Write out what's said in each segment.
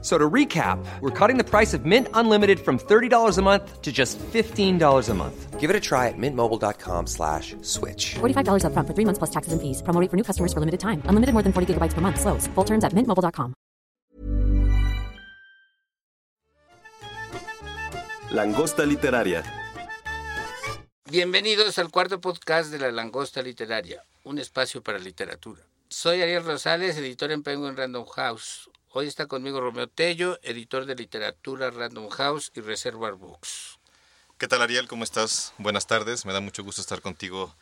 So to recap, we're cutting the price of Mint Unlimited from $30 a month to just $15 a month. Give it a try at mintmobile.com slash switch. $45 upfront for three months plus taxes and fees. Promo rate for new customers for limited time. Unlimited more than 40 gigabytes per month. Slows. Full terms at mintmobile.com. Langosta Literaria. Bienvenidos al cuarto podcast de La Langosta Literaria, un espacio para literatura. Soy Ariel Rosales, editor en Penguin Random House. Hoy está conmigo Romeo Tello, editor de literatura Random House y Reservoir Books. ¿Qué tal Ariel? ¿Cómo estás? Buenas tardes. Me da mucho gusto estar contigo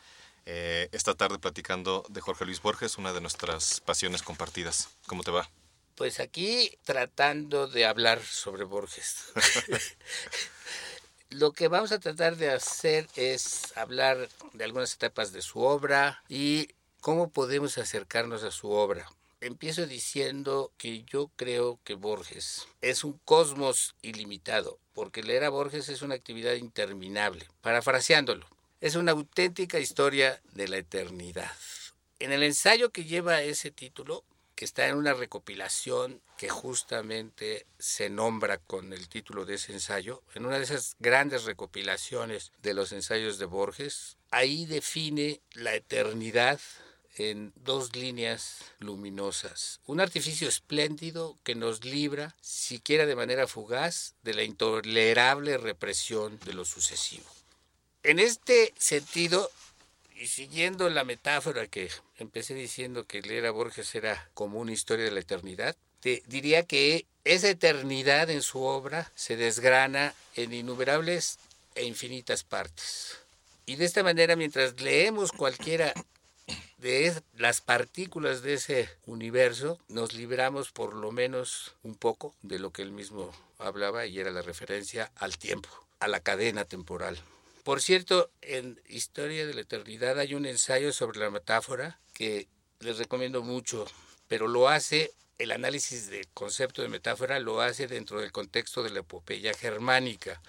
eh, esta tarde platicando de Jorge Luis Borges, una de nuestras pasiones compartidas. ¿Cómo te va? Pues aquí tratando de hablar sobre Borges. Lo que vamos a tratar de hacer es hablar de algunas etapas de su obra y cómo podemos acercarnos a su obra. Empiezo diciendo que yo creo que Borges es un cosmos ilimitado, porque leer a Borges es una actividad interminable. Parafraseándolo, es una auténtica historia de la eternidad. En el ensayo que lleva ese título, que está en una recopilación que justamente se nombra con el título de ese ensayo, en una de esas grandes recopilaciones de los ensayos de Borges, ahí define la eternidad en dos líneas luminosas. Un artificio espléndido que nos libra, siquiera de manera fugaz, de la intolerable represión de lo sucesivo. En este sentido, y siguiendo la metáfora que empecé diciendo que leer a Borges era como una historia de la eternidad, te diría que esa eternidad en su obra se desgrana en innumerables e infinitas partes. Y de esta manera, mientras leemos cualquiera de las partículas de ese universo, nos libramos por lo menos un poco de lo que él mismo hablaba y era la referencia al tiempo, a la cadena temporal. Por cierto, en Historia de la Eternidad hay un ensayo sobre la metáfora que les recomiendo mucho, pero lo hace, el análisis del concepto de metáfora lo hace dentro del contexto de la epopeya germánica.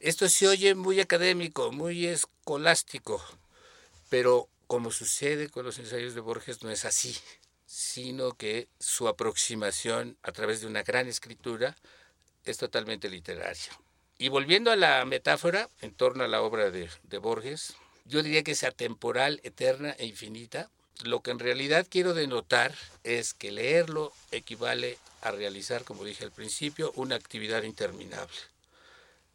Esto se oye muy académico, muy escolástico, pero como sucede con los ensayos de Borges, no es así, sino que su aproximación a través de una gran escritura es totalmente literaria. Y volviendo a la metáfora en torno a la obra de, de, Borges, yo diría que es atemporal, eterna e infinita. Lo que en realidad quiero denotar es que leerlo equivale a realizar, como dije al principio, una actividad interminable.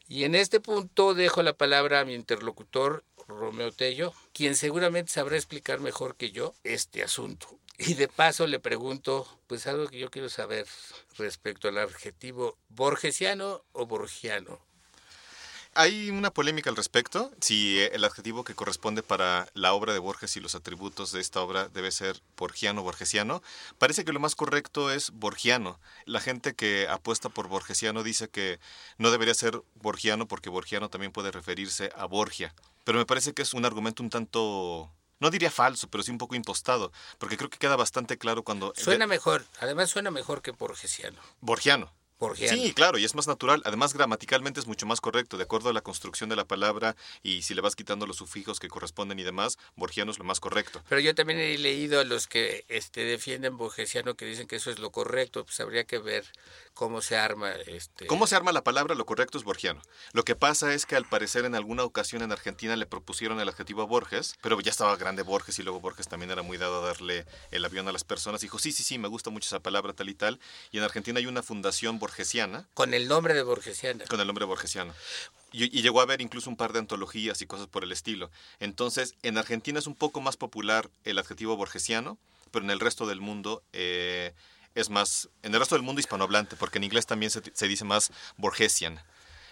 Y en este punto dejo la palabra a mi interlocutor, Romeo Tello, quien seguramente sabrá explicar mejor que yo este asunto. Y de paso le pregunto, pues algo que yo quiero saber respecto al adjetivo borgesiano o borgiano. Hay una polémica al respecto, si el adjetivo que corresponde para la obra de Borges y los atributos de esta obra debe ser borgiano o borgesiano. Parece que lo más correcto es borgiano. La gente que apuesta por borgesiano dice que no debería ser borgiano porque borgiano también puede referirse a Borgia. Pero me parece que es un argumento un tanto no diría falso, pero sí un poco impostado, porque creo que queda bastante claro cuando... Suena mejor, además suena mejor que borgesiano. Borgiano. Borgiano. Sí, claro, y es más natural. Además, gramaticalmente es mucho más correcto, de acuerdo a la construcción de la palabra y si le vas quitando los sufijos que corresponden y demás, borgiano es lo más correcto. Pero yo también he leído a los que este, defienden borgesiano que dicen que eso es lo correcto, pues habría que ver cómo se arma. Este... ¿Cómo se arma la palabra? Lo correcto es borgiano. Lo que pasa es que al parecer en alguna ocasión en Argentina le propusieron el adjetivo a Borges, pero ya estaba grande Borges y luego Borges también era muy dado a darle el avión a las personas. Dijo, sí, sí, sí, me gusta mucho esa palabra tal y tal. Y en Argentina hay una fundación borgesiana. Con el nombre de borgesiana. Con el nombre borgesiano. Y, y, llegó a haber incluso un par de antologías y cosas por el estilo. Entonces, en Argentina es un poco más popular el adjetivo borgesiano, pero en el resto del mundo... Eh, es más, en el resto del mundo hispanohablante, porque en inglés también se, se dice más Borgesian.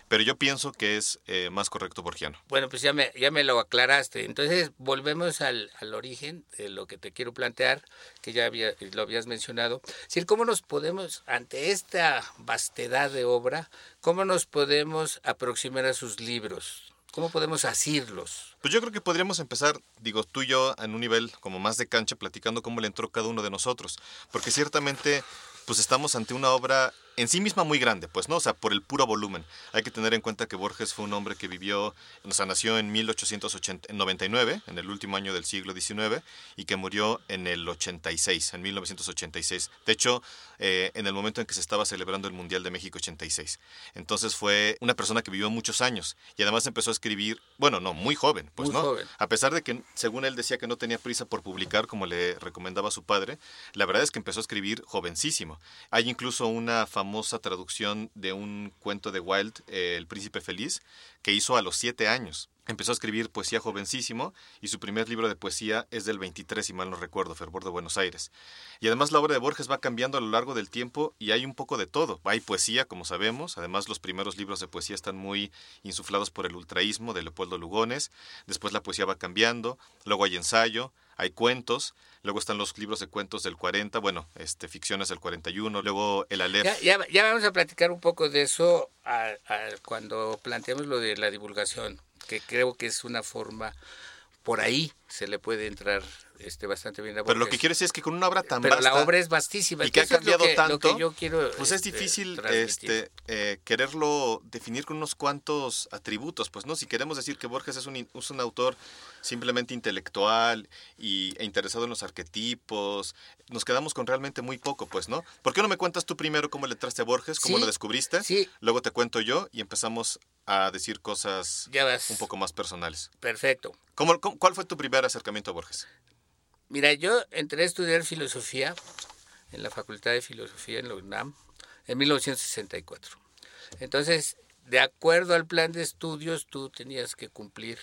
Pero yo pienso que es eh, más correcto borgiano. Bueno, pues ya me, ya me lo aclaraste. Entonces, volvemos al, al, origen de lo que te quiero plantear, que ya había, lo habías mencionado. Es decir, ¿cómo nos podemos, ante esta vastedad de obra, cómo nos podemos aproximar a sus libros? ¿Cómo podemos asirlos? Pues yo creo que podríamos empezar, digo, tú y yo en un nivel como más de cancha, platicando cómo le entró cada uno de nosotros. Porque ciertamente pues estamos ante una obra en sí misma muy grande, pues no, o sea, por el puro volumen. Hay que tener en cuenta que Borges fue un hombre que vivió, o sea, nació en 1899, en el último año del siglo XIX, y que murió en el 86, en 1986. De hecho, eh, en el momento en que se estaba celebrando el Mundial de México 86. Entonces fue una persona que vivió muchos años y además empezó a escribir, bueno, no, muy joven, pues Muy no. joven. A pesar de que, según él decía que no tenía prisa por publicar, como le recomendaba su padre, la verdad es que empezó a escribir jovencísimo. Hay incluso una famosa traducción de un cuento de Wilde, eh, El Príncipe Feliz, que hizo a los siete años. Empezó a escribir poesía jovencísimo y su primer libro de poesía es del 23, si mal no recuerdo, Fervor de Buenos Aires. Y además la obra de Borges va cambiando a lo largo del tiempo y hay un poco de todo. Hay poesía, como sabemos, además los primeros libros de poesía están muy insuflados por el ultraísmo de Leopoldo Lugones, después la poesía va cambiando, luego hay ensayo, hay cuentos, luego están los libros de cuentos del 40, bueno, este, ficciones del 41, luego el Aleph. Ya, vamos a platicar un poco de eso cuando planteemos lo de la divulgación, que creo que es una forma, por ahí se le puede entrar este, bastante bien a Pero lo que quiero decir es que con una obra tan Pero vasta la obra es vastísima. y que ha cambiado que- tanto, yo quiero, pues es este, difícil transmitir. este, eh, quererlo definir con unos cuantos atributos, pues no, si queremos decir que Borges es un, es un autor simplemente intelectual y, e interesado en los arquetipos, nos quedamos con realmente muy poco, pues, ¿no? ¿Por qué no me cuentas tú primero cómo le entraste a Borges, cómo Sí, lo descubriste? sí. Luego te cuento yo y empezamos a decir cosas Ya vas. un poco más personales. Perfecto. ¿Cómo- cómo- ¿Cuál fue tu primer acercamiento a Borges? Mira, yo entré a estudiar filosofía en la Facultad de Filosofía en la UNAM en 1964. Entonces, de acuerdo al plan de estudios, tú tenías que cumplir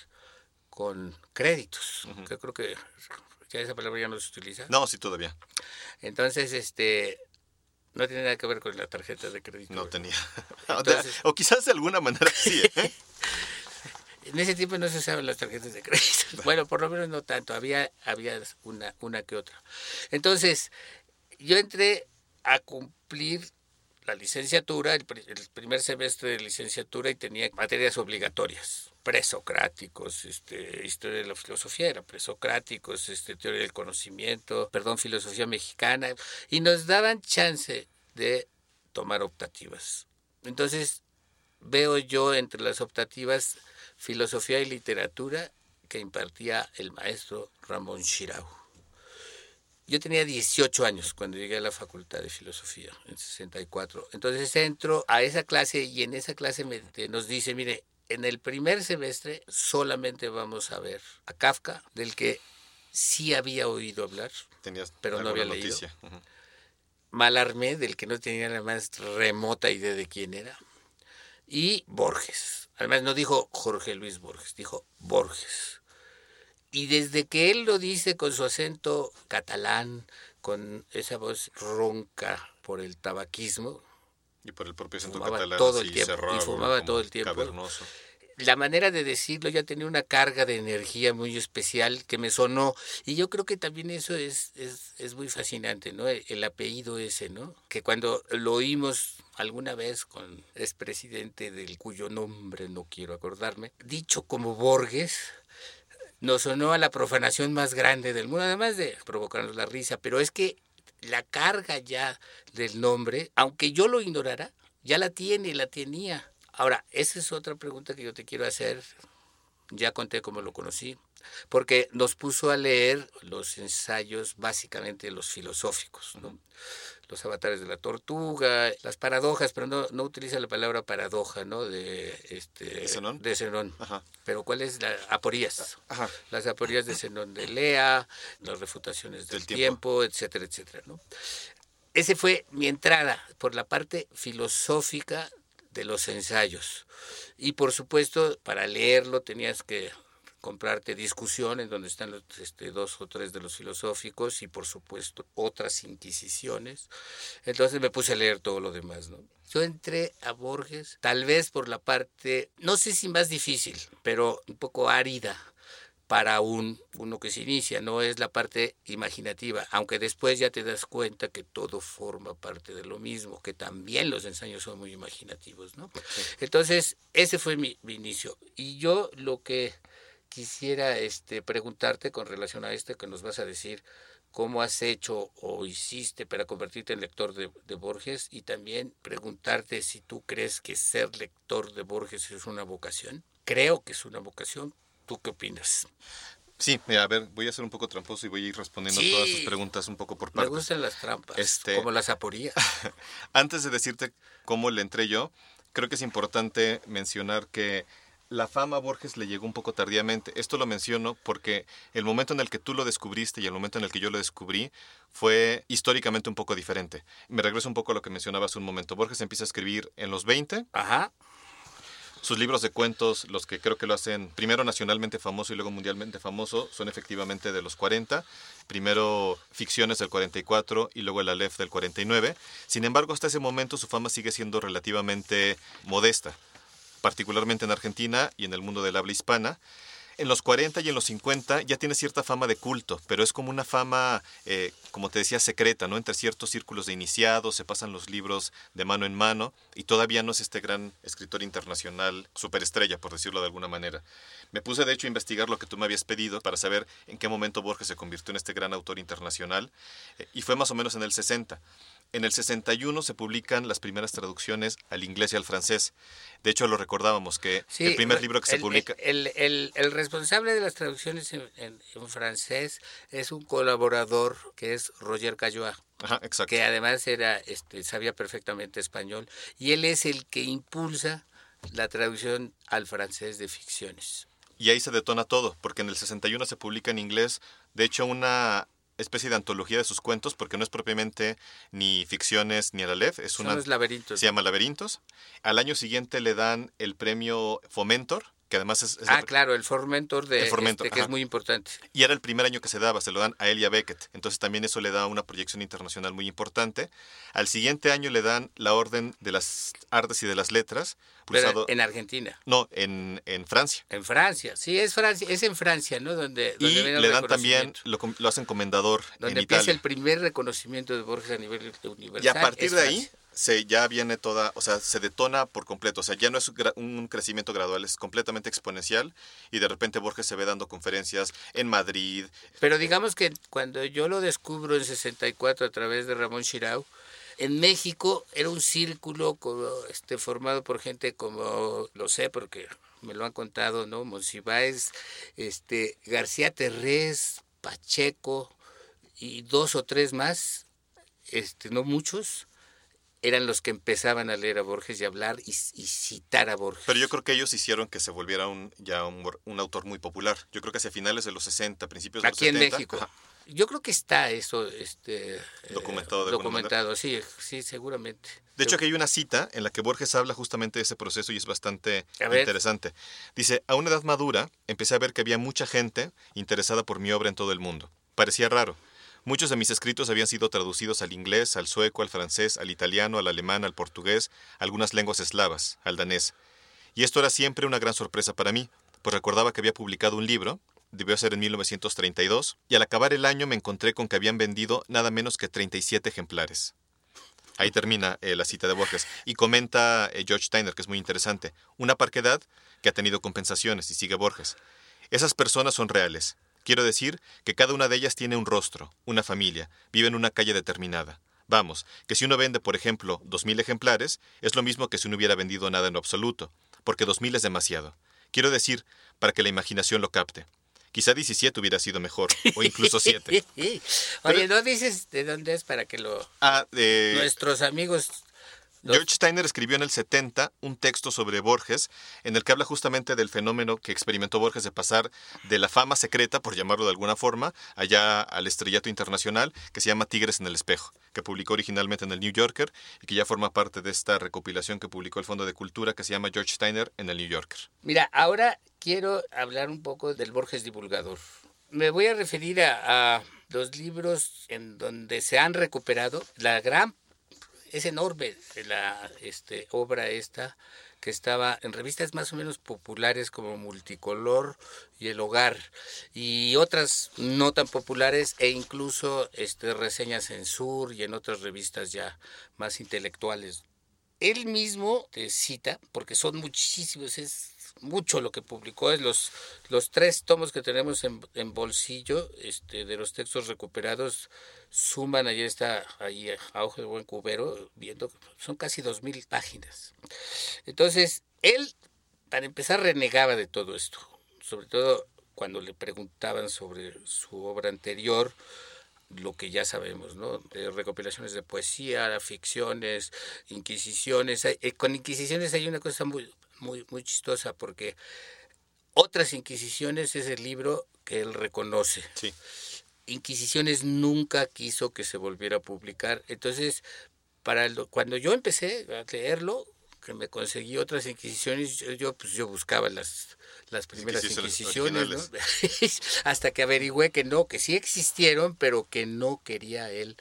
con créditos. Yo creo que ya esa palabra ya no se utiliza. No, sí, todavía. Entonces, este, no tiene nada que ver con la tarjeta de crédito. No tenía. Entonces- o quizás de alguna manera sí. ¿eh? En ese tiempo no se usaban las tarjetas de crédito. Bueno, por lo menos no tanto, había, había una, una que otra. Entonces, yo entré a cumplir la licenciatura, el, pri- el primer semestre de licenciatura y tenía materias obligatorias, presocráticos, este, historia de la filosofía, era presocráticos, este, teoría del conocimiento, perdón, filosofía mexicana, y nos daban chance de tomar optativas. Entonces, veo yo entre las optativas filosofía y literatura que impartía el maestro Ramón Shirau. Yo tenía 18 años cuando llegué a la facultad de filosofía, en 64. Entonces entro a esa clase y en esa clase me- nos dice, mire, en el primer semestre solamente vamos a ver a Kafka, del que sí había oído hablar, Tenías Pero no había leído. Malarmé, del que no tenía la más remota idea de quién era, y Borges. Además no dijo Jorge Luis Borges, dijo Borges. Y desde que él lo dice con su acento catalán, con esa voz ronca por el tabaquismo, Y por el propio Fumaba catalán. todo el tiempo, y cerrado, fumaba como todo el tiempo. Cavernoso. la manera de decirlo ya tenía una carga de energía muy especial que me sonó y yo creo que también eso es, es, es muy fascinante, ¿no? El, el apellido ese, ¿no? Que cuando lo oímos alguna vez con expresidente del cuyo nombre no quiero acordarme, dicho como Borges, nos sonó a la profanación más grande del mundo, además de provocarnos la risa, pero es que la carga ya del nombre, aunque yo lo ignorara, ya la tiene, la tenía. Ahora, esa es otra pregunta que yo te quiero hacer. Ya conté cómo lo conocí, porque nos puso a leer los ensayos, básicamente los filosóficos. Los avatares de la tortuga, las paradojas, pero no, no utiliza la palabra paradoja, ¿no? De, este, ¿De Zenón? De Zenón. Ajá. Pero ¿cuál es la aporías? Ajá. Las aporías de Zenón de Lea, las refutaciones del, Del tiempo. tiempo. etcétera, etcétera, ¿no? Ese fue mi entrada por la parte filosófica de los ensayos. Y por supuesto, para leerlo tenías que comprarte discusiones donde están los, este, dos o tres de los filosóficos y por supuesto otras inquisiciones. Entonces me puse a leer todo lo demás, ¿no? Yo entré a Borges tal vez por la parte, no sé si más difícil, pero un poco árida para un uno que se inicia, no es la parte imaginativa, aunque después ya te das cuenta que todo forma parte de lo mismo, que también los ensayos son muy imaginativos, ¿no? Entonces, ese fue mi, mi inicio. Y yo lo que quisiera este, preguntarte con relación a este que nos vas a decir, cómo has hecho o hiciste para convertirte en lector de, de, Borges y también preguntarte si tú crees que ser lector de Borges es una vocación. Creo que es una vocación. ¿Tú qué opinas? Sí, a ver, voy a ser un poco tramposo y voy a ir respondiendo todas tus preguntas un poco por partes. Me gustan las trampas, este, como las aporías. antes de decirte cómo le entré yo, creo que es importante mencionar que la fama a Borges le llegó un poco tardíamente. Esto lo menciono porque el momento en el que tú lo descubriste y el momento en el que yo lo descubrí fue históricamente un poco diferente. Me regreso un poco a lo que mencionabas un momento. Borges empieza a escribir en los 20. Ajá. Sus libros de cuentos, los que creo que lo hacen primero nacionalmente famoso y luego mundialmente famoso, son efectivamente de los 40. Primero Ficciones del 44 y luego El Aleph del 49. Sin embargo, hasta ese momento su fama sigue siendo relativamente modesta, particularmente en Argentina y en el mundo del habla hispana en los 40 y en los 50 ya tiene cierta fama de culto, pero es como una fama, eh, como te decía, secreta, ¿no? Entre ciertos círculos de iniciados, se pasan los libros de mano en mano y todavía no es este gran escritor internacional, superestrella, por decirlo de alguna manera. Me puse de hecho a investigar lo que tú me habías pedido para saber en qué momento Borges se convirtió en este gran autor internacional eh, y fue más o menos en el 60. En el 61 se publican las primeras traducciones al inglés y al francés. De hecho, lo recordábamos que el primer libro que se publica... El, el, el, responsable de las traducciones en, en, francés es un colaborador que es Roger Caillois. Ajá, exacto. Que además era, este, sabía perfectamente español. Y él es el que impulsa la traducción al francés de ficciones. Y ahí se detona todo, porque en el 61 se publica en inglés, de hecho, una especie de antología de sus cuentos, porque no es propiamente ni ficciones ni el Aleph, es una... laberintos. Se llama Laberintos. Al año siguiente le dan el premio Fomentor, que además es... ah, claro, el Formentor de este, que es muy importante. Y era el primer año que se daba, se lo dan a Elia Beckett. Entonces también eso le da una proyección internacional muy importante. Al siguiente año le dan la Orden de las Artes y de las Letras. Pero en Argentina. No, en, en, Francia. En Francia, sí, es Francia, es en Francia, ¿no? Donde, y le dan también, lo, lo, hacen comendador donde empieza el primer reconocimiento de Borges a nivel universal. Y a partir de ahí se ya viene toda, o sea, se detona por completo, o sea, ya no es un crecimiento gradual, es completamente exponencial y de repente Borges se ve dando conferencias en Madrid. Pero digamos que cuando yo lo descubro en 64 a través de Ramón Chirau, en México era un círculo este, formado por gente como, lo sé porque me lo han contado, ¿no? Monsiváis, este, García Terrés, Pacheco y dos o tres más, este, no muchos, eran los que empezaban a leer a Borges y hablar y, citar a Borges. Pero yo creo que ellos hicieron que se volviera un, ya un, autor muy popular. Yo creo que hacia finales de los 60, principios de los 70. Aquí en México. Yo creo que está eso este, eh, documentado. De documentado, sí, sí, seguramente. De hecho, aquí hay una cita en la que Borges habla justamente de ese proceso y es bastante interesante. Dice, a una edad madura, empecé a ver que había mucha gente interesada por mi obra en todo el mundo. Parecía raro Muchos de mis escritos habían sido traducidos al inglés, al sueco, al francés, al italiano, al alemán, al portugués, algunas lenguas eslavas, al danés. Y esto era siempre una gran sorpresa para mí, pues recordaba que había publicado un libro, debió ser en 1932, y al acabar el año me encontré con que habían vendido nada menos que 37 ejemplares. Ahí termina eh, la cita de Borges. Y comenta eh, George Steiner, que es muy interesante, una parquedad que ha tenido compensaciones, y sigue Borges. Esas personas son reales, Quiero decir que cada una de ellas tiene un rostro, una familia, vive en una calle determinada. Vamos, que si uno vende, por ejemplo, dos mil ejemplares, es lo mismo que si no hubiera vendido nada en absoluto, porque dos mil es demasiado. Quiero decir, para que la imaginación lo capte. Quizá 17 hubiera sido mejor, o incluso 7. Oye, ¿no dices de dónde es para que lo... Ah, de... Nuestros amigos George Steiner escribió en el 70 un texto sobre Borges en el que habla justamente del fenómeno que experimentó Borges de pasar de la fama secreta, por llamarlo de alguna forma, allá al estrellato internacional que se llama Tigres en el Espejo, que publicó originalmente en el New Yorker y que ya forma parte de esta recopilación que publicó el Fondo de Cultura que se llama George Steiner en el New Yorker. Mira, ahora quiero hablar un poco del Borges divulgador. Me voy a referir a, a los libros en donde se han recuperado la gran es enorme la este, obra esta que estaba en revistas más o menos populares como Multicolor y El Hogar y otras no tan populares e incluso este, reseñas en Sur y en otras revistas ya más intelectuales. él mismo te cita, porque son muchísimos, es mucho lo que publicó, es los, los tres tomos que tenemos en, bolsillo este, de los textos recuperados suman, ayer está ahí a ojo de buen cubero, viendo, son casi dos mil páginas. Entonces, él, para empezar, renegaba de todo esto, sobre todo cuando le preguntaban sobre su obra anterior, lo que ya sabemos, ¿no? De recopilaciones de poesía, ficciones, inquisiciones. Eh, con inquisiciones hay una cosa muy, muy, muy chistosa porque otras inquisiciones es el libro que él reconoce. Sí. Inquisiciones nunca quiso que se volviera a publicar. Entonces, para cuando yo empecé a leerlo, que me conseguí otras inquisiciones, yo, pues yo buscaba las, las primeras inquisiciones, ¿no? hasta que averigüé que no, que sí existieron, pero que no quería él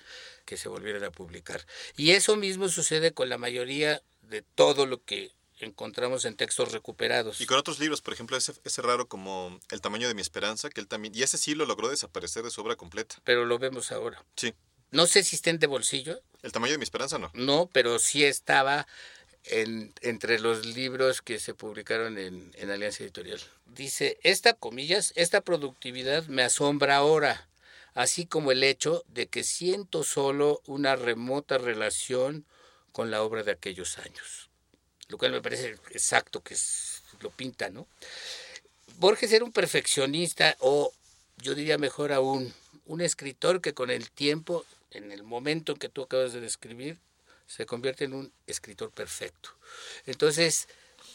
que se volvieran a publicar. Y eso mismo sucede con la mayoría de todo lo que encontramos en textos recuperados. Y con otros libros, por ejemplo, ese, ese raro como El tamaño de mi esperanza, que él también, y ese sí lo logró desaparecer de su obra completa. Pero lo vemos ahora. Sí. No sé si estén de bolsillo. El tamaño de mi esperanza no. No, pero sí estaba en, entre los libros que se publicaron en, en Alianza Editorial. Dice, esta, comillas, esta productividad me asombra ahora, así como el hecho de que siento solo una remota relación con la obra de aquellos años. Lo cual me parece exacto que lo pinta, ¿no? Borges era un perfeccionista o yo diría mejor aún, un escritor que con el tiempo, en el momento en que tú acabas de describir, se convierte en un escritor perfecto. Entonces,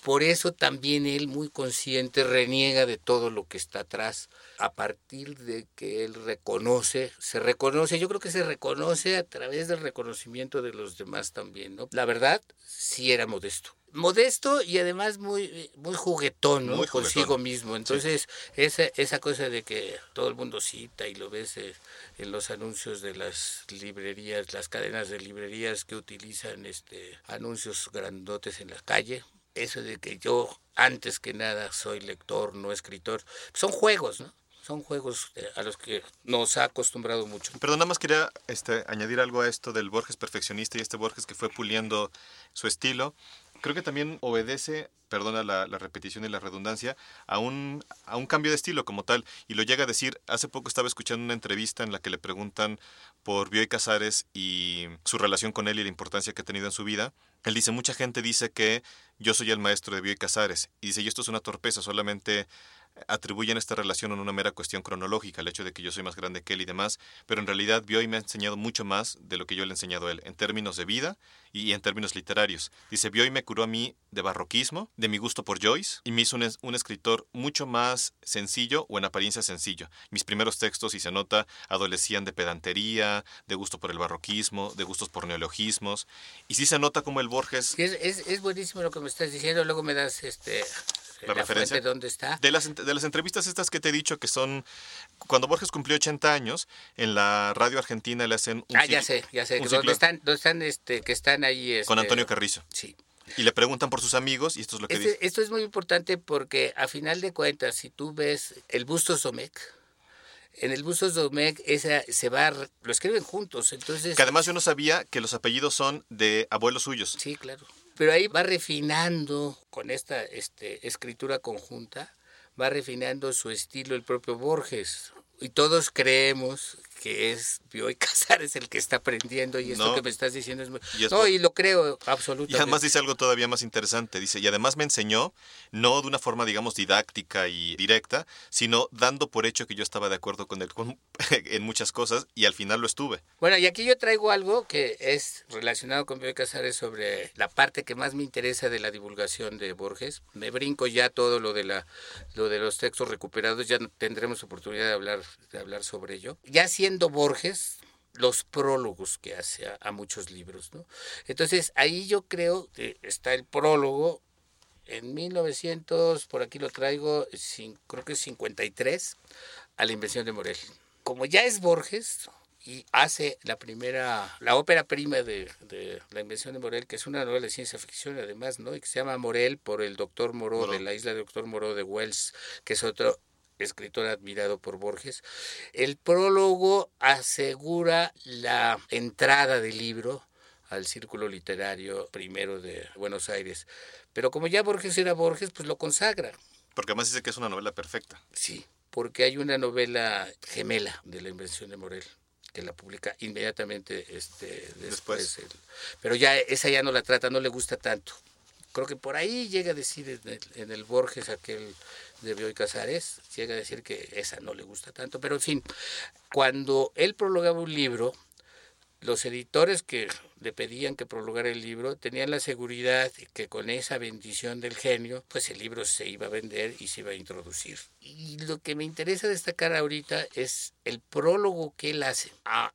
por eso también él, muy consciente, reniega de todo lo que está atrás, a partir de que él reconoce, se reconoce, yo creo que se reconoce a través del reconocimiento de los demás también, ¿no? La verdad, sí era modesto. Modesto y además muy, muy juguetón, ¿no? Consigo mismo. Entonces, esa, esa cosa de que todo el mundo cita y lo ves eh, en los anuncios de las librerías, las cadenas de librerías que utilizan este anuncios grandotes en la calle, eso de que yo antes que nada soy lector, no escritor, son juegos, ¿no? Son juegos eh, a los que nos ha acostumbrado mucho. Pero nada más quería este, añadir algo a esto del Borges perfeccionista y este Borges que fue puliendo su estilo. Creo que también obedece, perdona la, repetición y la redundancia, a un, a un cambio de estilo como tal. Y lo llega a decir, hace poco estaba escuchando una entrevista en la que le preguntan por Bioy Casares y su relación con él y la importancia que ha tenido en su vida. Él dice, mucha gente dice que yo soy el maestro de Bioy Casares. Y dice, y esto es una torpeza, solamente atribuyen esta relación a una mera cuestión cronológica, el hecho de que yo soy más grande que él y demás, pero en realidad Bioy me ha enseñado mucho más de lo que yo le he enseñado a él, en términos de vida y en términos literarios. Dice, Bioy me curó a mí de barroquismo, de mi gusto por Joyce, y me hizo un, escritor mucho más sencillo o en apariencia sencillo. Mis primeros textos, si se nota, adolecían de pedantería, de gusto por el barroquismo, de gustos por neologismos, y sí se nota como el Borges... Es, es, es buenísimo lo que me estás diciendo, luego me das este la, referencia. ¿Dónde está? De las, de las entrevistas estas que te he dicho que son, cuando Borges cumplió 80 años, en la radio argentina le hacen un Ah, ya sé, ya sé. ¿Dónde están, dónde están este, que están ahí? Este, con Antonio Carrizo. Sí. Y le preguntan por sus amigos y esto es lo que este, dice. Esto es muy importante porque a final de cuentas, si tú ves el Bustos Domecq, en el Bustos Domecq esa se va, lo escriben juntos, entonces... Que además yo no sabía que los apellidos son de abuelos suyos. Sí, claro pero ahí va refinando con esta este, escritura conjunta, va refinando su estilo el propio Borges. Y todos creemos que es Bioy Casares el que está aprendiendo y esto No. que me estás diciendo es muy... Y es no, y lo creo Y absolutamente. además dice algo todavía más interesante. Dice, y además me enseñó, no de una forma, digamos, didáctica y directa, sino dando por hecho que yo estaba de acuerdo con él con- en muchas cosas y al final lo estuve. Bueno, y aquí yo traigo algo que es relacionado con Bioy Casares sobre la parte que más me interesa de la divulgación de Borges. Me brinco ya todo lo de la lo de los textos recuperados, ya tendremos oportunidad de hablar de hablar sobre ello. Ya siendo Borges los prólogos que hace a, a muchos libros, ¿no? Entonces, ahí yo creo que está el prólogo en 1900, por aquí lo traigo, creo que es 53, a la invención de Morel. Como ya es Borges y hace la primera, la ópera prima de, de la invención de Morel, que es una novela de ciencia ficción además, ¿no? Y que se llama Morel por el doctor Moreau, Moreau. de la isla del doctor Moreau de Wells, que es otro escritor admirado por Borges. El prólogo asegura la entrada del libro al Círculo Literario primero de Buenos Aires. Pero como ya Borges era Borges, pues lo consagra. Porque además dice que es una novela perfecta. Sí, porque hay una novela gemela de la invención de Morel que la publica inmediatamente este, después. Después. pero ya esa ya no la trata, no le gusta tanto. Creo que por ahí llega a decir en el, Borges, aquel de Bioy Casares, llega a decir que esa no le gusta tanto. Pero en fin, cuando él prologaba un libro, los editores que le pedían que prologara el libro tenían la seguridad que con esa bendición del genio, pues el libro se iba a vender y se iba a introducir. Y lo que me interesa destacar ahorita es el prólogo que él hace a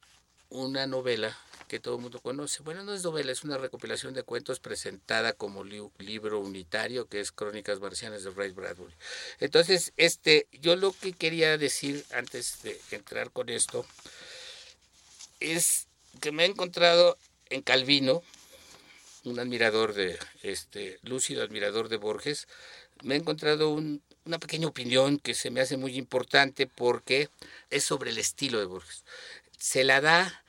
una novela que todo el mundo conoce. Bueno, no es novela, es una recopilación de cuentos presentada como li- libro unitario, que es Crónicas Marcianas de Ray Bradbury. Entonces, este, yo lo que quería decir antes de entrar con esto es que me he encontrado en Calvino, un admirador de, este, lúcido admirador de Borges, me he encontrado un- una pequeña opinión que se me hace muy importante porque es sobre el estilo de Borges. Se la da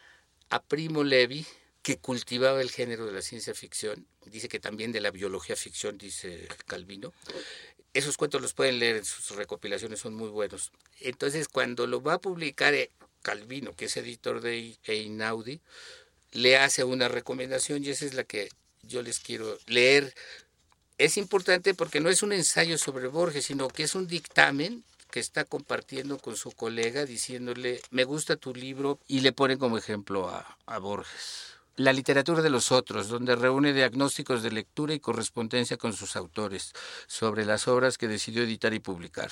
a Primo Levi, que cultivaba el género de la ciencia ficción, dice que también de la biología ficción, dice Calvino. Esos cuentos los pueden leer en sus recopilaciones, son muy buenos. Entonces, cuando lo va a publicar eh, Calvino, que es editor de Einaudi, le hace una recomendación y esa es la que yo les quiero leer. Es importante porque no es un ensayo sobre Borges, sino que es un dictamen que está compartiendo con su colega diciéndole, me gusta tu libro y le pone como ejemplo a, a Borges. La literatura de los otros, donde reúne diagnósticos de lectura y correspondencia con sus autores sobre las obras que decidió editar y publicar.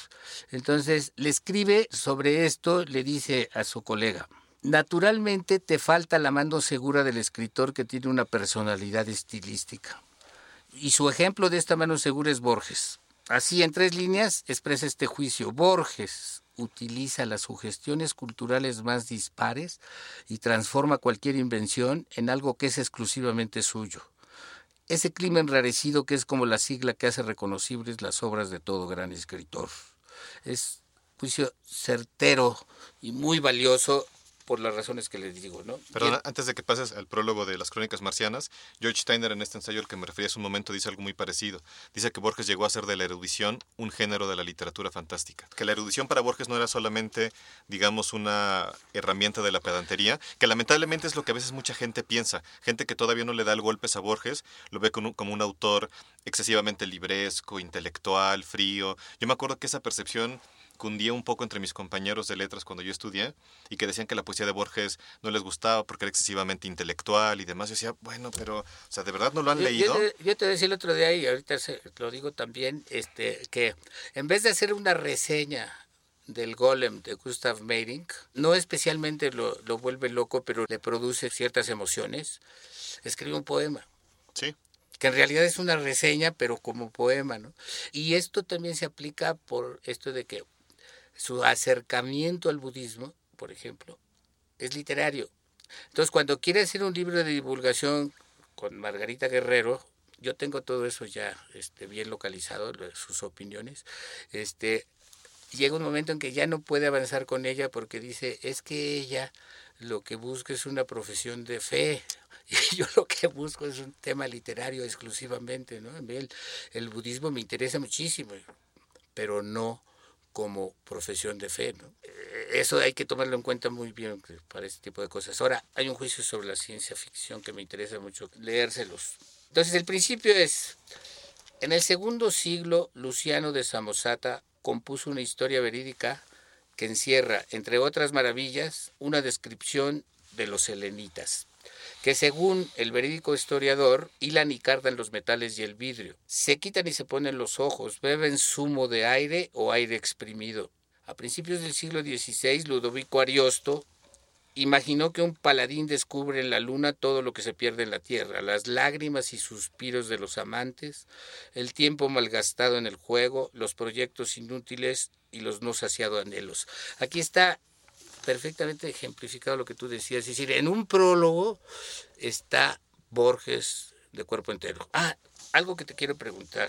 Entonces, le escribe sobre esto, le dice a su colega, naturalmente te falta la mano segura del escritor que tiene una personalidad estilística. Y su ejemplo de esta mano segura es Borges. Así, en tres líneas, expresa este juicio. Borges utiliza las sugestiones culturales más dispares y transforma cualquier invención en algo que es exclusivamente suyo. Ese clima enrarecido que es como la sigla que hace reconocibles las obras de todo gran escritor. Es juicio certero y muy valioso por las razones que les digo, ¿no? Bien. antes de que pases al prólogo de las crónicas marcianas, George Steiner en este ensayo al que me refería hace un momento dice algo muy parecido. Dice que Borges llegó a hacer de la erudición un género de la literatura fantástica. Que la erudición para Borges no era solamente, digamos, una herramienta de la pedantería, que lamentablemente es lo que a veces mucha gente piensa. Gente que todavía no le da el golpes a Borges, lo ve como un, como un autor excesivamente libresco, intelectual, frío. Yo me acuerdo que esa percepción cundía un poco entre mis compañeros de letras cuando yo estudié y que decían que la poesía de Borges no les gustaba porque era excesivamente intelectual y demás. Yo decía, bueno, pero, o sea, ¿de verdad no lo han Yo- leído? Yo, te, yo te decía el otro día y ahorita se- lo digo también, este, que en vez de hacer una reseña del Golem de Gustav Meyrink, no especialmente lo, lo vuelve loco, pero le produce ciertas emociones, escribe un poema Sí, que en realidad es una reseña, pero como poema, ¿no? Y esto también se aplica por esto de que su acercamiento al budismo, por ejemplo, es literario. Entonces, cuando quiere hacer un libro de divulgación con Margarita Guerrero, yo tengo todo eso ya este, bien localizado, lo- sus opiniones, este, llega un momento en que ya no puede avanzar con ella porque dice, es que ella lo que busca es una profesión de fe. Y yo lo que busco es un tema literario exclusivamente, ¿no? A mí el, el budismo me interesa muchísimo, pero no como profesión de fe. Eh, Eso hay que tomarlo en cuenta muy bien para este tipo de cosas. Ahora, hay un juicio sobre la ciencia ficción que me interesa mucho leérselos. Entonces, el principio es, en el segundo siglo, Luciano de Samosata compuso una historia verídica que encierra, entre otras maravillas, una descripción de los selenitas, que según el verídico historiador, hilan y cardan los metales y el vidrio, se quitan y se ponen los ojos, beben zumo de aire o aire exprimido. A principios del siglo XVI, Ludovico Ariosto imaginó que un paladín descubre en la luna todo lo que se pierde en la tierra, las lágrimas y suspiros de los amantes, el tiempo malgastado en el juego, los proyectos inútiles y los no saciados anhelos. Aquí está perfectamente ejemplificado lo que tú decías, es decir, en un prólogo está Borges de cuerpo entero. Ah, algo que te quiero preguntar.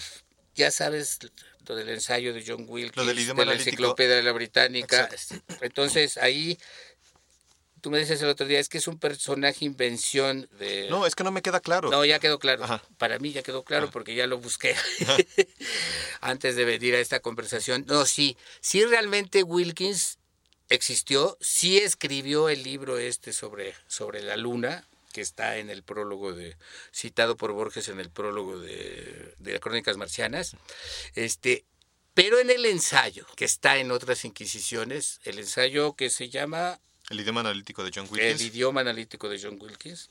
Ya sabes lo del ensayo de John Wilkins, Lo del idioma de la analítico. enciclopedia de la británica. Entonces ahí Tú me dices el otro día, es que es un personaje invención de... No, es que no me queda claro. No, ya quedó claro. Ajá. Para mí ya quedó claro porque ya lo busqué antes de venir a esta conversación. No, sí, sí realmente Wilkins existió, sí escribió el libro este sobre, sobre la luna, que está en el prólogo de, citado por Borges en el prólogo de, de Crónicas Marcianas. Este, pero en el ensayo, que está en otras inquisiciones, el ensayo que se llama El idioma analítico de John El Wilkins. idioma analítico de John Wilkins,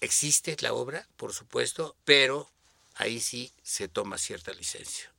existe la obra, por supuesto, pero ahí sí se toma cierta licencia.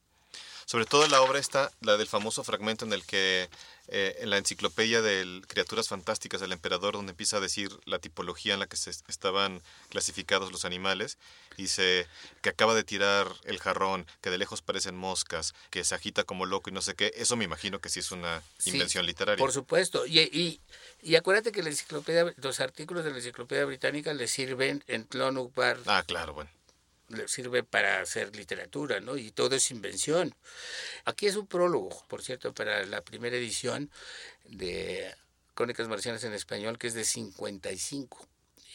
Sobre todo la obra está, la del famoso fragmento en el que eh, en la enciclopedia de Criaturas Fantásticas del Emperador, donde empieza a decir la tipología en la que se estaban clasificados los animales, dice que acaba de tirar el jarrón, que de lejos parecen moscas, que se agita como loco y no sé qué. Eso me imagino que sí es una Sí, invención literaria. Por supuesto. Y, y, y acuérdate que la enciclopedia, los artículos de la enciclopedia británica le sirven en Clonuk Bar, Ah, claro, bueno. Sirve para hacer literatura, ¿no? Y todo es invención. Aquí es un prólogo, por cierto, para la primera edición de Crónicas Marcianas en Español, que es de 55.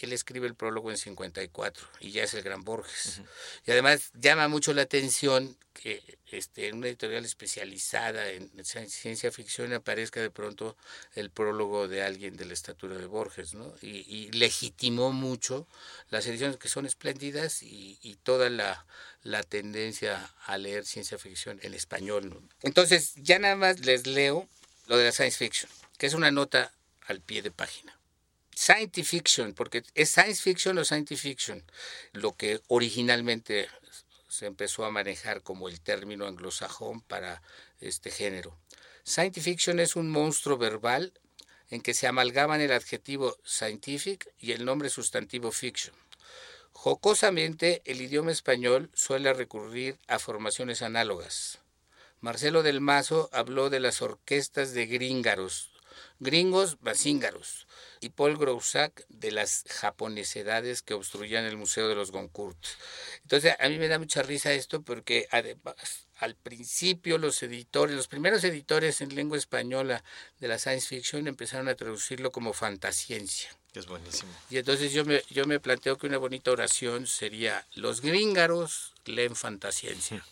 Él escribe el prólogo en 54 y ya es el gran Borges. Y además llama mucho la atención que este, en una editorial especializada en ci- ciencia ficción aparezca de pronto el prólogo de alguien de la estatura de Borges, ¿no? Y, y legitimó mucho las ediciones que son espléndidas y, y toda la, la tendencia a leer ciencia ficción en español. ¿no? Entonces, ya nada más les leo lo de la science fiction, que es una nota al pie de página. Science fiction, porque es science fiction o science fiction, lo que originalmente se empezó a manejar como el término anglosajón para este género. Science fiction es un monstruo verbal en que se amalgaman el adjetivo scientific y el nombre sustantivo fiction. Jocosamente, el idioma español suele recurrir a formaciones análogas. Marcelo del Mazo habló de las orquestas de gringaros, gringos basíngaros, y Paul Groussac de las japonesedades que obstruían el Museo de los Goncourt. Entonces, a mí me da mucha risa esto porque además, al principio los editores, los primeros editores en lengua española de la science fiction empezaron a traducirlo como fantasciencia. Es buenísimo. Y entonces yo me, yo me planteo que una bonita oración sería, los gringaros leen fantasciencia.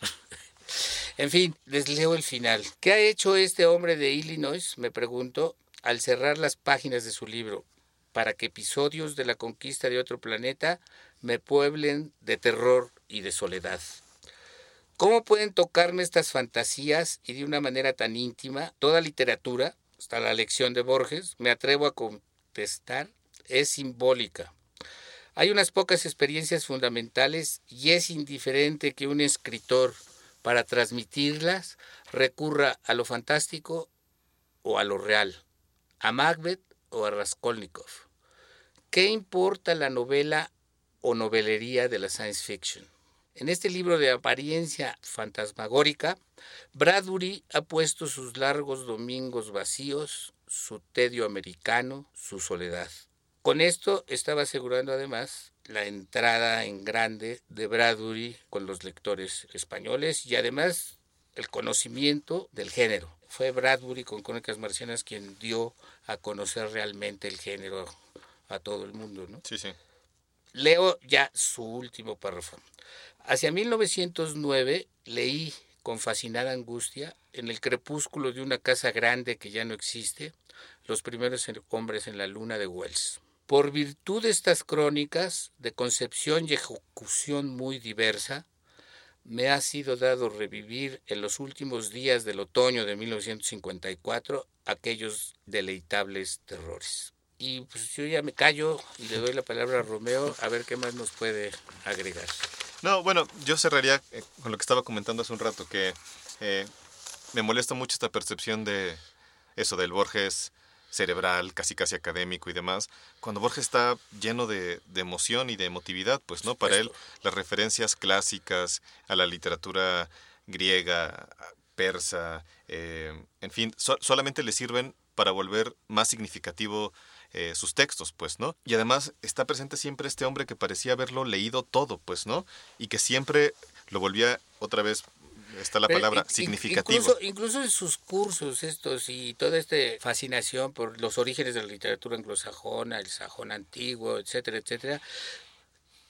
en fin, les leo el final. ¿Qué ha hecho este hombre de Illinois, me pregunto, al cerrar las páginas de su libro, para que episodios de la conquista de otro planeta me pueblen de terror y de soledad? ¿Cómo pueden tocarme estas fantasías y de una manera tan íntima? Toda literatura, hasta la lección de Borges, me atrevo a contestar, es simbólica. Hay unas pocas experiencias fundamentales y es indiferente que un escritor, para transmitirlas, recurra a lo fantástico o a lo real, a Macbeth o a Raskolnikov. ¿Qué importa la novela o novelería de la science fiction? En este libro de apariencia fantasmagórica, Bradbury ha puesto sus largos domingos vacíos, su tedio americano, su soledad. Con esto estaba asegurando además la entrada en grande de Bradbury con los lectores españoles y además el conocimiento del género. Fue Bradbury con Crónicas Marcianas quien dio a conocer realmente el género a todo el mundo, ¿no? Sí, sí. Leo ya su último párrafo. Hacia 1909 leí con fascinada angustia, en el crepúsculo de una casa grande que ya no existe, los primeros hombres en la luna de Wells. Por virtud de estas crónicas, de concepción y ejecución muy diversa, me ha sido dado revivir en los últimos días del otoño de 1954 aquellos deleitables terrores. Y pues yo ya me callo y le doy la palabra a Romeo a ver qué más nos puede agregar. No, bueno, yo cerraría eh, con lo que estaba comentando hace un rato, que eh, me molesta mucho esta percepción de eso, del Borges cerebral, casi casi académico y demás, cuando Borges está lleno de, de emoción y de emotividad, pues, ¿no? Para él, las referencias clásicas a la literatura griega, persa, eh, en fin, so- solamente le sirven para volver más significativo eh, sus textos, pues, ¿no? Y además está presente siempre este hombre que parecía haberlo leído todo, pues, ¿no? Y que siempre lo volvía otra vez está la Pero palabra, in- significativo. Incluso, incluso en sus cursos estos y toda esta fascinación por los orígenes de la literatura anglosajona, el sajón antiguo, etcétera, etcétera,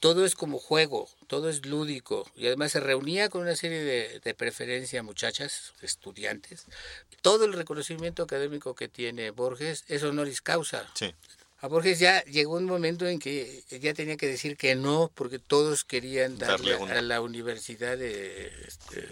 todo es como juego, todo es lúdico. Y además se reunía con una serie de, de preferencia muchachas, estudiantes. Todo el reconocimiento académico que tiene Borges es honoris causa. Sí. A Borges ya llegó un momento en que ya tenía que decir que no, porque todos querían darle, a la universidad de, este,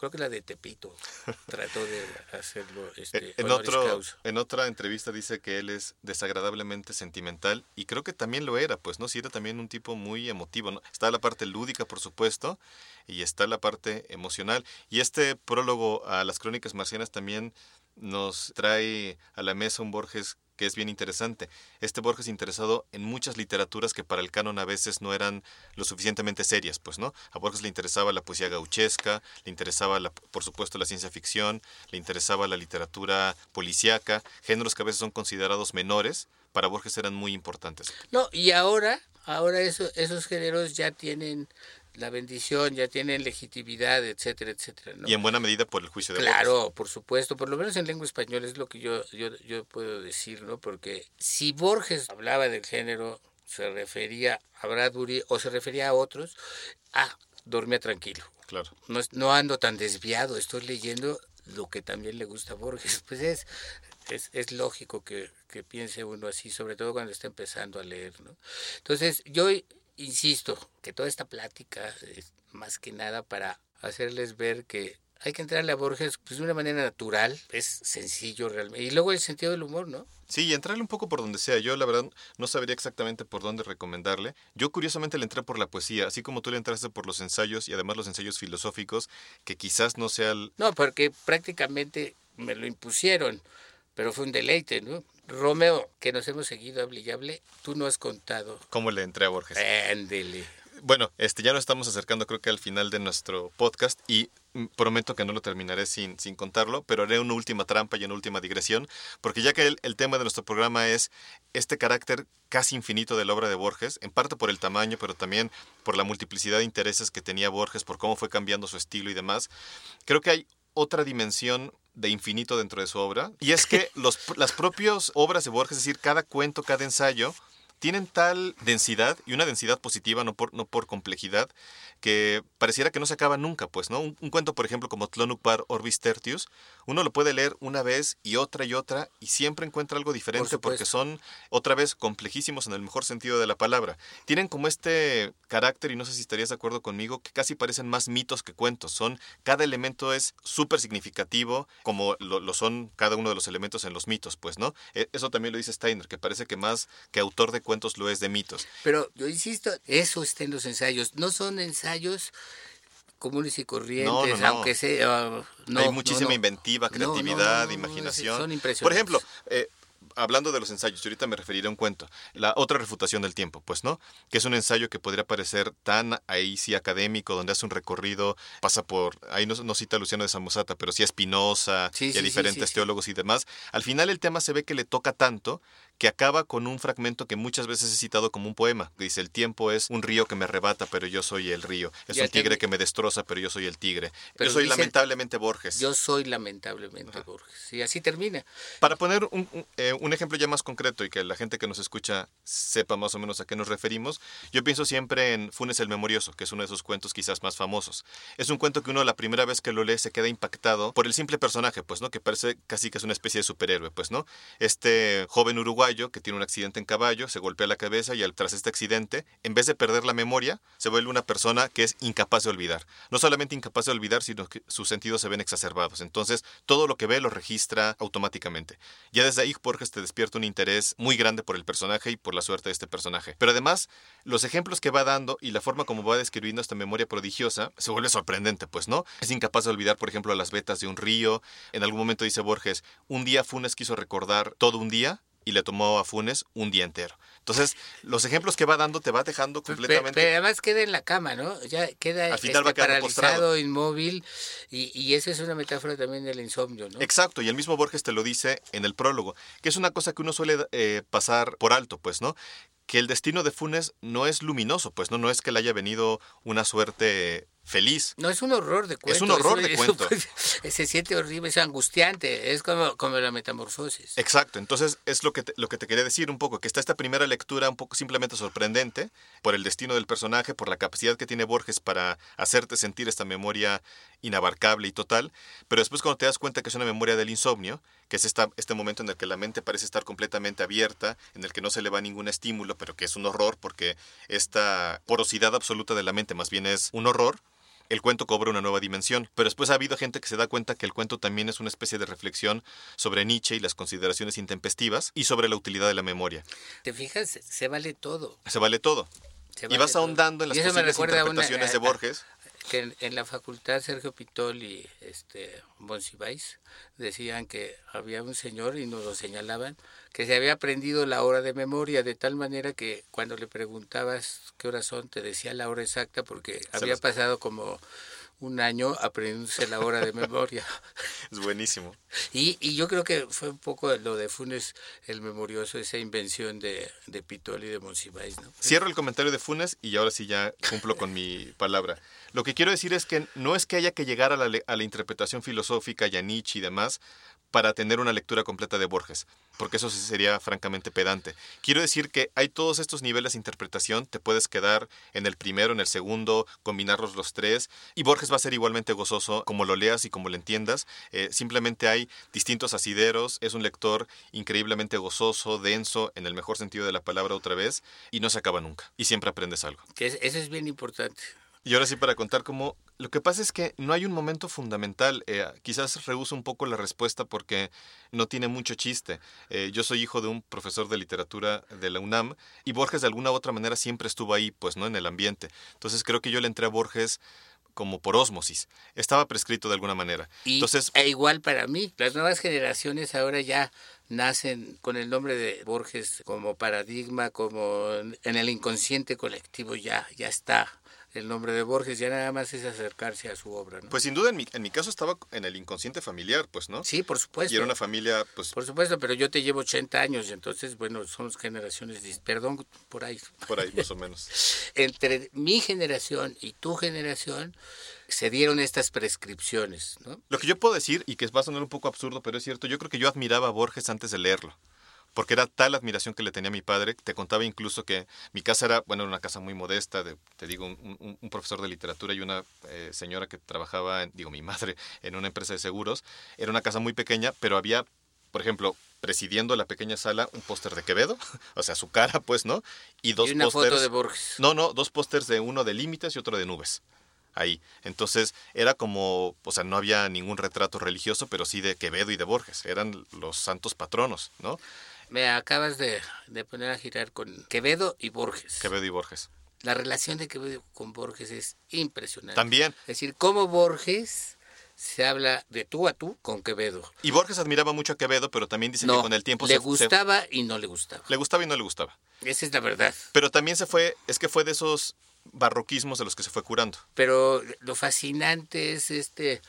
creo que la de Tepito, trató de hacerlo este, En, honoris otro, causa. en otra entrevista dice que él es desagradablemente sentimental y creo que también lo era, pues, ¿no? Sí era también un tipo muy emotivo, ¿no? Está la parte lúdica, por supuesto, y está la parte emocional. Y este prólogo a las crónicas marcianas también nos trae a la mesa un Borges que es bien interesante. Este Borges interesado en muchas literaturas que para el canon a veces no eran lo suficientemente serias, pues, ¿no? A Borges le interesaba la poesía gauchesca, le interesaba, la, por supuesto, la ciencia ficción, le interesaba la literatura policíaca, géneros que a veces son considerados menores, para Borges eran muy importantes. No, y ahora, ahora eso, esos géneros ya tienen la bendición, ya tienen legitimidad, etcétera, etcétera. ¿no? Y en buena medida por el juicio de Borges. Claro, por supuesto, por lo menos en lengua española es lo que yo, yo, yo puedo decir, ¿no? Porque si Borges hablaba del género, se refería a Bradbury o se refería a otros, ah, dormía tranquilo. Claro. No, no ando tan desviado, estoy leyendo lo que también le gusta a Borges. Pues es, es, es lógico que, que piense uno así, sobre todo cuando está empezando a leer, ¿no? Entonces, yo insisto que toda esta plática es más que nada para hacerles ver que hay que entrarle a Borges pues, de una manera natural, es sencillo realmente. Y luego el sentido del humor, ¿no? Sí, y entrarle un poco por donde sea. Yo, la verdad, no sabría exactamente por dónde recomendarle. Yo, curiosamente, le entré por la poesía, así como tú le entraste por los ensayos y además los ensayos filosóficos, que quizás no sea el... No, porque prácticamente me lo impusieron, pero fue un deleite, ¿no? Romeo, que nos hemos seguido hable, tú no has contado. cómo le entré a Borges. Ándele. Bueno, este ya nos estamos acercando creo que al final de nuestro podcast y mm, prometo que no lo terminaré sin, sin contarlo, pero haré una última trampa y una última digresión, porque ya que el, el tema de nuestro programa es este carácter casi infinito de la obra de Borges, en parte por el tamaño, pero también por la multiplicidad de intereses que tenía Borges, por cómo fue cambiando su estilo y demás, creo que hay otra dimensión de infinito dentro de su obra, y es que los, las propias obras de Borges, es decir, cada cuento, cada ensayo, tienen tal densidad y una densidad positiva, no por, no por complejidad, que pareciera que no se acaba nunca, pues, ¿no? Un, un cuento, por ejemplo, como Tlonuk Par Orbis Tertius, uno lo puede leer una vez y otra y otra y siempre encuentra algo diferente porque son, otra vez, complejísimos en el mejor sentido de la palabra. Tienen como este carácter, y no sé si estarías de acuerdo conmigo, que casi parecen más mitos que cuentos. Son, cada elemento es súper significativo, como lo, lo son cada uno de los elementos en los mitos, pues, ¿no? E- Eso también lo dice Steiner, que parece que más que autor de cuentos lo es de mitos. Pero yo insisto, eso está en los ensayos. No son ensayos comunes y corrientes, No, no, no. aunque sea... no, Hay muchísima inventiva, creatividad, imaginación. Son impresionantes. Por ejemplo, eh, hablando de los ensayos, yo ahorita me referiré a un cuento, la otra refutación del tiempo, pues, ¿no? Que es un ensayo que podría parecer tan ahí sí académico, donde hace un recorrido, pasa por, ahí no, no cita a Luciano de Samosata, pero sí a Spinoza Sí, y a sí, diferentes sí. teólogos y demás. Al final el tema se ve que le toca tanto que acaba con un fragmento que muchas veces es citado como un poema. que Dice, el tiempo es un río que me arrebata, pero yo soy el río. Es Ya un tigre que me destroza, pero yo soy el tigre. Pero yo soy dice- lamentablemente Borges. Yo soy lamentablemente Borges. Y así termina. Para poner un, un- eh, un ejemplo ya más concreto y que la gente que nos escucha sepa más o menos a qué nos referimos, yo pienso siempre en Funes el Memorioso, que es uno de sus cuentos quizás más famosos. Es un cuento que uno la primera vez que lo lee se queda impactado por el simple personaje, pues, ¿no? Que parece casi que es una especie de superhéroe, pues, ¿no? Este joven uruguayo que tiene un accidente en caballo, se golpea la cabeza y al tras este accidente, en vez de perder la memoria, se vuelve una persona que es incapaz de olvidar. No solamente incapaz de olvidar, sino que sus sentidos se ven exacerbados. Entonces, todo lo que ve lo registra automáticamente. Ya desde ahí Borges te despierta un interés muy grande por el personaje y por la suerte de este personaje. Pero además, los ejemplos que va dando y la forma como va describiendo esta memoria prodigiosa se vuelve sorprendente, pues, ¿no? Es incapaz de olvidar, por ejemplo, las vetas de un río. En algún momento dice Borges, un día Funes quiso recordar todo un día y le tomó a Funes un día entero. Entonces, los ejemplos que va dando te va dejando Pe- completamente... Pero además queda en la cama, ¿no? Ya queda Al final este, va quedando paralizado, postrado. inmóvil. Y, y esa es una metáfora también del insomnio, ¿no? Exacto, y el mismo Borges te lo dice en el prólogo, que es una cosa que uno suele eh, pasar por alto, pues, ¿no? Que el destino de Funes no es luminoso, pues, ¿no? No es que le haya venido una suerte feliz. No, es un horror de cuento. Es un horror de cuento. se siente horrible, es angustiante, es como, como la metamorfosis. Exacto, entonces es lo que, te, lo que te quería decir un poco, que está esta primera lectura un poco simplemente sorprendente por el destino del personaje, por la capacidad que tiene Borges para hacerte sentir esta memoria inabarcable y total, pero después cuando te das cuenta que es una memoria del insomnio, que es esta, este momento en el que la mente parece estar completamente abierta, en el que no se le va ningún estímulo, pero que es un horror porque esta porosidad absoluta de la mente más bien es un horror, el cuento cobra una nueva dimensión. Pero después ha habido gente que se da cuenta que el cuento también es una especie de reflexión sobre Nietzsche y las consideraciones intempestivas y sobre la utilidad de la memoria. ¿Te fijas? Se vale todo. Se vale todo. y vas ahondando en las posibles interpretaciones de Borges que en, la facultad Sergio Pitol y este Monsiváis decían que había un señor y nos lo señalaban que se había aprendido la hora de memoria de tal manera que cuando le preguntabas qué horas son te decía la hora exacta porque había pasado como un año aprendiéndose la hora de memoria. Es buenísimo. Y, y, yo creo que fue un poco lo de Funes el memorioso, esa invención de, de Pitol y de Monsiváis. ¿no? Cierro el comentario de Funes y ahora sí ya cumplo con mi palabra. Lo que quiero decir es que no es que haya que llegar a la, a la interpretación filosófica, ya Nietzsche y demás, para tener una lectura completa de Borges, porque eso sería francamente pedante. Quiero decir que hay todos estos niveles de interpretación, te puedes quedar en el primero, en el segundo, combinarlos los tres, y Borges va a ser igualmente gozoso como lo leas y como lo entiendas. Eh, simplemente hay distintos asideros, es un lector increíblemente gozoso, denso, en el mejor sentido de la palabra otra vez, y no se acaba nunca, y siempre aprendes algo. Que eso es bien importante. Y ahora sí para contar cómo... Lo que pasa es que no hay un momento fundamental. Eh, quizás rehuso un poco la respuesta porque no tiene mucho chiste. Eh, yo soy hijo de un profesor de literatura de la UNAM y Borges de alguna u otra manera siempre estuvo ahí, pues, ¿no? En el ambiente. Entonces creo que yo le entré a Borges como por ósmosis. Estaba prescrito de alguna manera. Entonces, e igual para mí. Las nuevas generaciones ahora ya nacen con el nombre de Borges como paradigma, como en el inconsciente colectivo ya, ya está el nombre de Borges, ya nada más es acercarse a su obra. ¿no? Pues sin duda, en mi, en mi caso estaba en el inconsciente familiar, pues, ¿no? Sí, por supuesto. Y era una familia, pues... Por supuesto, pero yo te llevo 80 años, entonces, bueno, somos generaciones, perdón, por ahí. Por ahí, más o menos. Entre mi generación y tu generación se dieron estas prescripciones, ¿no? Lo que yo puedo decir, y que va a sonar un poco absurdo, pero es cierto, yo creo que yo admiraba a Borges antes de leerlo porque era tal admiración que le tenía a mi padre. Te contaba incluso que mi casa era, bueno, una casa muy modesta, de, te digo, un, profesor de literatura y una eh, señora que trabajaba, digo, mi madre, en una empresa de seguros. Era una casa muy pequeña, pero había, por ejemplo, presidiendo la pequeña sala, un póster de Quevedo, o sea, su cara, pues, ¿no? Y dos una foto de Borges. No, no, dos pósters de uno de límites y otro de nubes ahí. Entonces era como, o sea, no había ningún retrato religioso, pero sí de Quevedo y de Borges, eran los santos patronos, ¿no? Me acabas de, poner a girar con Quevedo y Borges. Quevedo y Borges. La relación de Quevedo con Borges es impresionante. También. Es decir, cómo Borges se habla de tú a tú con Quevedo. Y Borges admiraba mucho a Quevedo, pero también dice que con el tiempo le gustaba y no le gustaba. Le gustaba y no le gustaba. Esa es la verdad. Pero también se fue, es que fue de esos barroquismos de los que se fue curando. Pero lo fascinante es este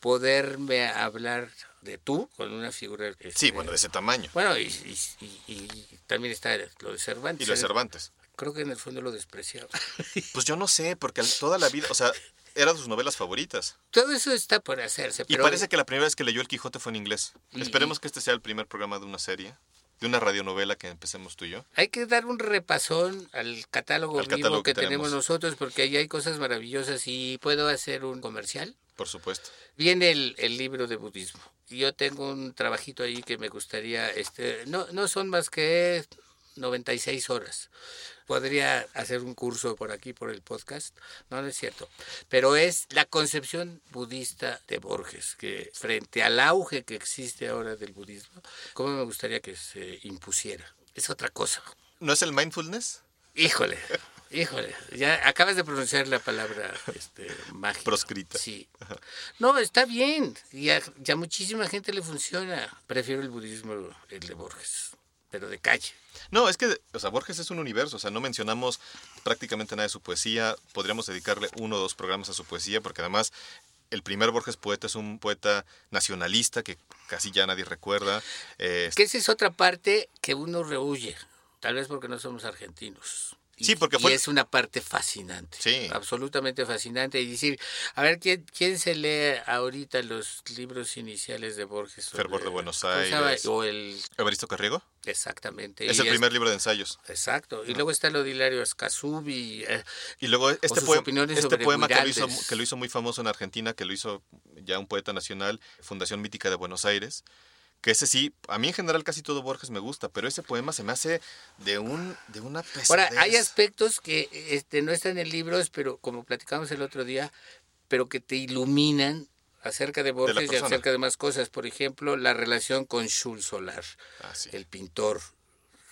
poderme hablar de tú con una figura. sí, este, bueno, de ese tamaño. Bueno, y, también está lo de Cervantes. Y lo de Cervantes. Creo que en el fondo lo despreciaba. Pues yo no sé, porque toda la vida, o sea, era de sus novelas favoritas. Todo eso está por hacerse. Y parece que la primera vez que leyó El Quijote fue en inglés. Esperemos que este sea el primer programa de una serie de una radionovela que empecemos tú y yo. Hay que dar un repasón al catálogo vivo que, tenemos. nosotros porque ahí hay cosas maravillosas y puedo hacer un comercial. Por supuesto. Viene el, el libro de budismo yo tengo un trabajito ahí que me gustaría, este, no, no son más que 96 horas. Podría hacer un curso por aquí, por el podcast. No, no es cierto. Pero es la concepción budista de Borges, que frente al auge que existe ahora del budismo, ¿cómo me gustaría que se impusiera? Es otra cosa. ¿No es el mindfulness? Híjole. Híjole, ya acabas de pronunciar la palabra este, mágica. Proscrita. Sí. No, está bien. Ya, ya muchísima gente le funciona. Prefiero el budismo, el de Borges, pero de calle. No, es que, o sea, Borges es un universo, o sea, no mencionamos prácticamente nada de su poesía, podríamos dedicarle uno o dos programas a su poesía, porque además el primer Borges poeta es un poeta nacionalista que casi ya nadie recuerda. Eh, que esa es otra parte que uno rehuye, tal vez porque no somos argentinos. Y, Sí, porque y es una parte fascinante. Sí. Absolutamente fascinante. Y decir, a ver, ¿quién, quién se lee ahorita los libros iniciales de Borges? Fervor de Buenos. Aires. O el... Evaristo Carriego. Exactamente. Es Y el primer libro de ensayos. Exacto. Y luego está lo de Hilario eh, Y luego este, poema, este sobre poema que lo, hizo, Guiraldes. que lo hizo muy famoso en Argentina, que lo hizo ya un poeta nacional, Fundación Mítica de Buenos Aires, que ese sí, a mí en general casi todo Borges me gusta, pero ese poema se me hace de un de una pesadez. Ahora, hay aspectos que este, no están en libros, pero como platicamos el otro día, pero que te iluminan acerca de Borges y acerca de más cosas. Por ejemplo, la relación con Jules Solar, Ah, sí. el pintor,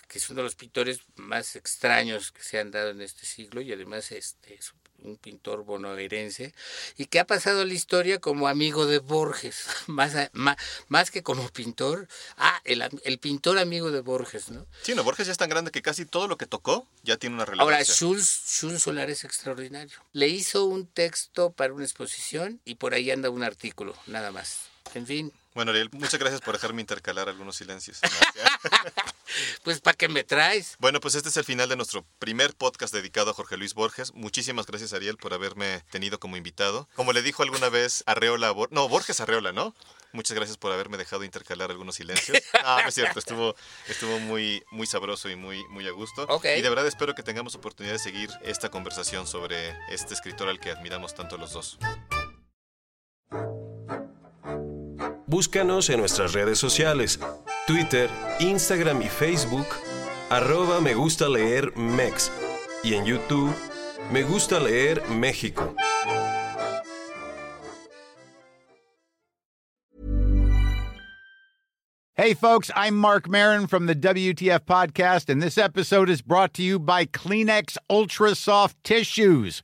que es uno de los pintores más extraños que se han dado en este siglo y además este, es un pintor bonaerense y que ha pasado la historia como amigo de Borges, más, a- ma- más, que como pintor. Ah, el, el pintor amigo de Borges, ¿no? Sí, no, Borges ya es tan grande que casi todo lo que tocó ya tiene una relevancia. Ahora, Schulz, Schulz Solar es extraordinario. Le hizo un texto para una exposición y por ahí anda un artículo, nada más. En fin, Bueno, Ariel, muchas gracias por dejarme intercalar algunos silencios. pues ¿para qué me traes? Bueno, pues este es el final de nuestro primer podcast dedicado a Jorge Luis Borges. Muchísimas gracias, Ariel, por haberme tenido como invitado. Como le dijo alguna vez Arreola, Bor- no, Borges Arreola, ¿no? Muchas gracias por haberme dejado intercalar algunos silencios. Ah, no es cierto, estuvo, estuvo muy, muy sabroso y muy, muy a gusto. Ok. Y de verdad espero que tengamos oportunidad de seguir esta conversación sobre este escritor al que admiramos tanto los dos. Búscanos en nuestras redes sociales, Twitter, Instagram y Facebook, arroba me gusta leer Mex, y en YouTube, me gusta leer México. Hey, folks, I'm Mark Marin from the WTF Podcast, and this episode is brought to you by Kleenex Ultra Soft Tissues,